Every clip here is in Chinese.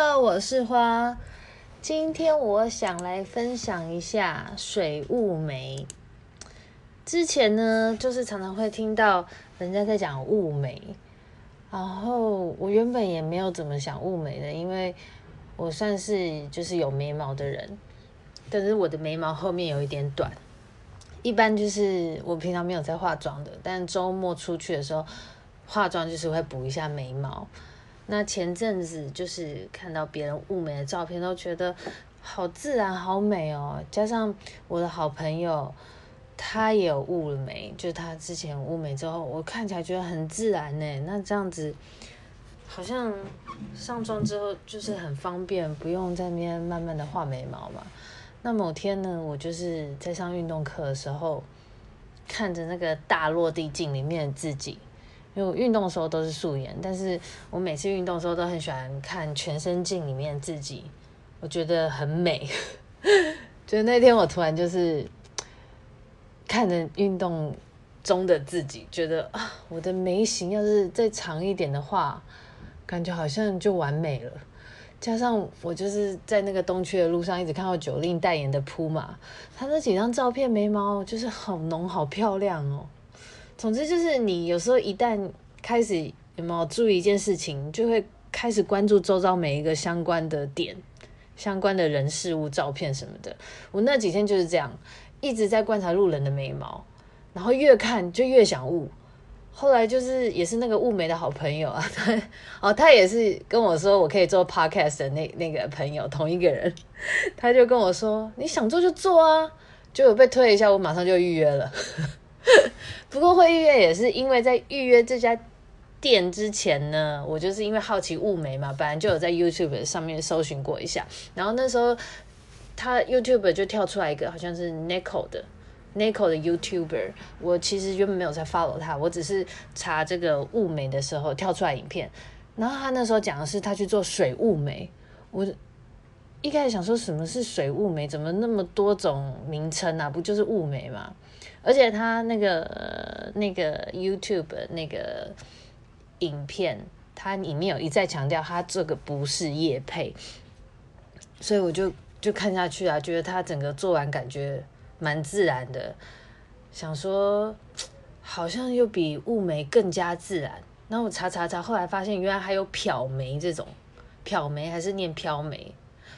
哈我是花，今天我想来分享一下水雾眉。之前呢，就是常常会听到人家在讲雾眉。然后我原本也没有怎么想雾眉的，因为我算是就是有眉毛的人，但是我的眉毛后面有一点短，一般就是我平常没有在化妆的，但周末出去的时候化妆就是会补一下眉毛。那前阵子就是看到别人雾眉的照片，都觉得好自然、好美哦，加上我的好朋友。他也有雾了眉，就是他之前雾眉之后，我看起来觉得很自然呢。那这样子，好像上妆之后就是很方便，不用在那边慢慢的画眉毛嘛。那某天呢，我就是在上运动课的时候，看着那个大落地镜里面的自己，因为我运动的时候都是素颜，但是我每次运动的时候都很喜欢看全身镜里面自己，我觉得很美。就那天我突然就是。看着运动中的自己，觉得啊，我的眉形要是再长一点的话，感觉好像就完美了。加上我就是在那个东区的路上，一直看到九令代言的铺嘛他那几张照片眉毛就是好浓、好漂亮哦。总之就是你有时候一旦开始有没有注意一件事情，就会开始关注周遭每一个相关的点、相关的人事物、照片什么的。我那几天就是这样。一直在观察路人的眉毛，然后越看就越想雾。后来就是也是那个雾眉的好朋友啊，他哦，他也是跟我说我可以做 podcast 的那那个朋友，同一个人，他就跟我说你想做就做啊，就有被推一下，我马上就预约了。不过会预约也是因为在预约这家店之前呢，我就是因为好奇雾眉嘛，本来就有在 YouTube 上面搜寻过一下，然后那时候。他 YouTube 就跳出来一个，好像是 Nico 的 Nico 的 YouTuber。我其实原本没有在 follow 他，我只是查这个雾眉的时候跳出来影片。然后他那时候讲的是他去做水雾眉。我一开始想说什么是水雾眉，怎么那么多种名称啊？不就是雾眉吗？而且他那个那个 YouTube 那个影片，它里面有一再强调，他这个不是叶配，所以我就。就看下去啊，觉得他整个做完感觉蛮自然的，想说好像又比雾眉更加自然。然后我查查查，后来发现原来还有漂眉这种，漂眉还是念飘眉，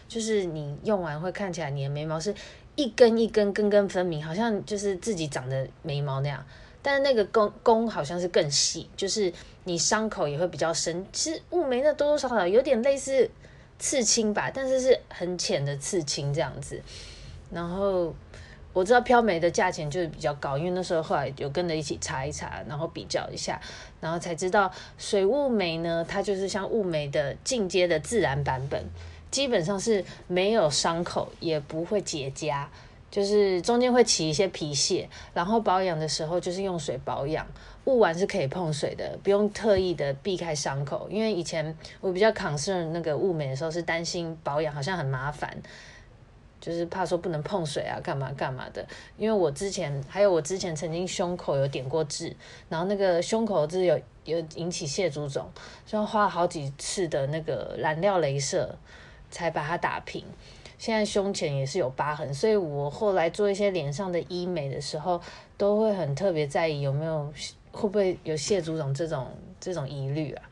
就是你用完会看起来你的眉毛是一根一根根根分明，好像就是自己长的眉毛那样。但是那个弓弓好像是更细，就是你伤口也会比较深。其实雾眉那多多少少有点类似。刺青吧，但是是很浅的刺青这样子。然后我知道飘眉的价钱就是比较高，因为那时候后来有跟着一起查一查，然后比较一下，然后才知道水雾眉呢，它就是像雾眉的进阶的自然版本，基本上是没有伤口，也不会结痂，就是中间会起一些皮屑，然后保养的时候就是用水保养。雾完是可以碰水的，不用特意的避开伤口。因为以前我比较 concern 那个雾眉的时候，是担心保养好像很麻烦，就是怕说不能碰水啊，干嘛干嘛的。因为我之前还有我之前曾经胸口有点过痣，然后那个胸口痣有有引起蟹足肿，所以花了好几次的那个染料镭射才把它打平。现在胸前也是有疤痕，所以我后来做一些脸上的医美的时候，都会很特别在意有没有。会不会有蟹足肿这种这种疑虑啊？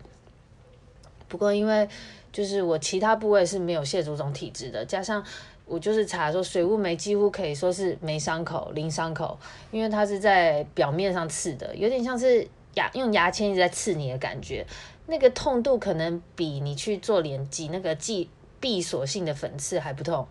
不过因为就是我其他部位是没有蟹足肿体质的，加上我就是查说水雾眉几乎可以说是没伤口、零伤口，因为它是在表面上刺的，有点像是牙用牙签一直在刺你的感觉，那个痛度可能比你去做脸挤那个挤闭锁性的粉刺还不痛，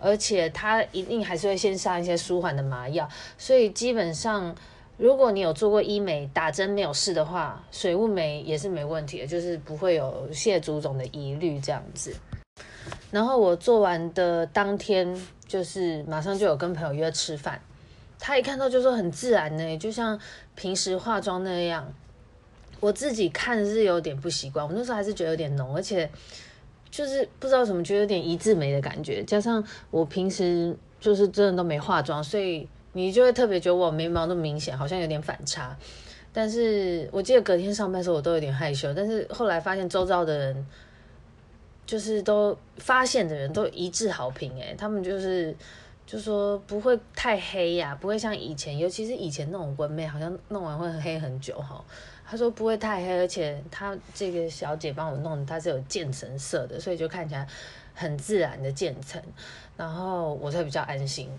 而且它一定还是会先上一些舒缓的麻药，所以基本上。如果你有做过医美打针没有事的话，水雾眉也是没问题的，就是不会有蟹足肿的疑虑这样子。然后我做完的当天，就是马上就有跟朋友约吃饭，他一看到就说很自然呢，就像平时化妆那样。我自己看是有点不习惯，我那时候还是觉得有点浓，而且就是不知道怎么觉得有点一字眉的感觉，加上我平时就是真的都没化妆，所以。你就会特别觉得我眉毛那么明显，好像有点反差。但是我记得隔天上班的时候，我都有点害羞。但是后来发现周遭的人，就是都发现的人都一致好评，诶，他们就是就说不会太黑呀、不会像以前，尤其是以前那种纹眉，好像弄完会黑很久哈。他说不会太黑，而且他这个小姐帮我弄，它是有渐层色的，所以就看起来很自然的渐层，然后我才比较安心。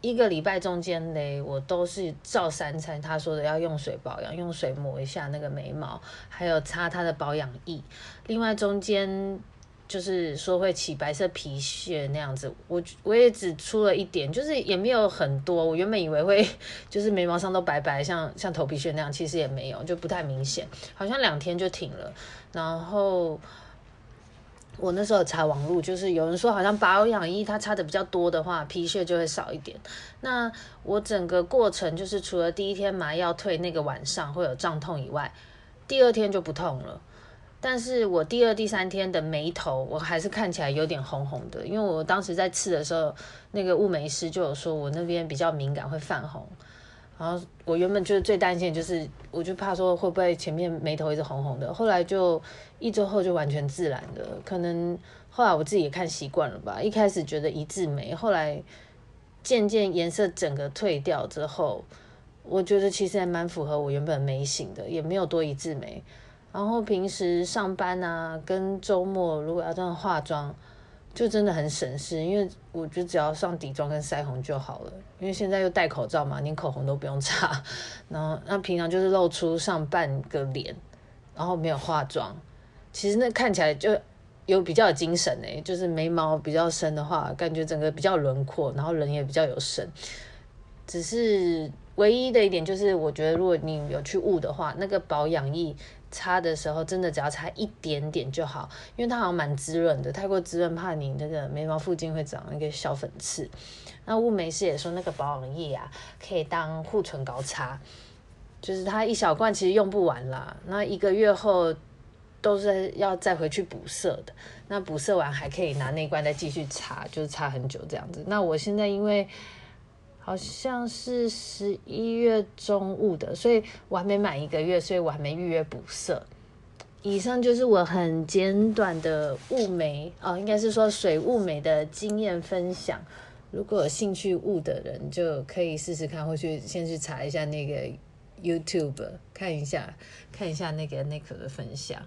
一个礼拜中间嘞，我都是照三餐他说的要用水保养，用水抹一下那个眉毛，还有擦他的保养液。另外中间就是说会起白色皮屑那样子，我我也只出了一点，就是也没有很多。我原本以为会就是眉毛上都白白，像像头皮屑那样，其实也没有，就不太明显，好像两天就停了。然后。我那时候查网路，就是有人说好像保养液它擦的比较多的话，皮屑就会少一点。那我整个过程就是除了第一天麻药退那个晚上会有胀痛以外，第二天就不痛了。但是我第二、第三天的眉头我还是看起来有点红红的，因为我当时在刺的时候，那个雾眉师就有说我那边比较敏感会泛红。然后我原本就是最担心，就是我就怕说会不会前面眉头一直红红的，后来就一周后就完全自然的，可能后来我自己也看习惯了吧。一开始觉得一字眉，后来渐渐颜色整个退掉之后，我觉得其实还蛮符合我原本眉型的，也没有多一字眉。然后平时上班啊，跟周末如果要这样化妆。就真的很省事，因为我觉得只要上底妆跟腮红就好了。因为现在又戴口罩嘛，连口红都不用擦。然后那平常就是露出上半个脸，然后没有化妆，其实那看起来就有比较有精神诶，就是眉毛比较深的话，感觉整个比较轮廓，然后人也比较有神。只是唯一的一点就是，我觉得如果你有去雾的话，那个保养液。擦的时候真的只要擦一点点就好，因为它好像蛮滋润的，太过滋润怕你那个眉毛附近会长那个小粉刺。那雾眉师也说那个保养液啊，可以当护唇膏擦，就是它一小罐其实用不完啦，那一个月后都是要再回去补色的。那补色完还可以拿那罐再继续擦，就是擦很久这样子。那我现在因为。好像是十一月中雾的，所以我还没满一个月，所以我还没预约补色。以上就是我很简短的雾眉哦，应该是说水雾眉的经验分享。如果有兴趣雾的人，就可以试试看，或去先去查一下那个 YouTube，看一下看一下那个 Nick 的分享。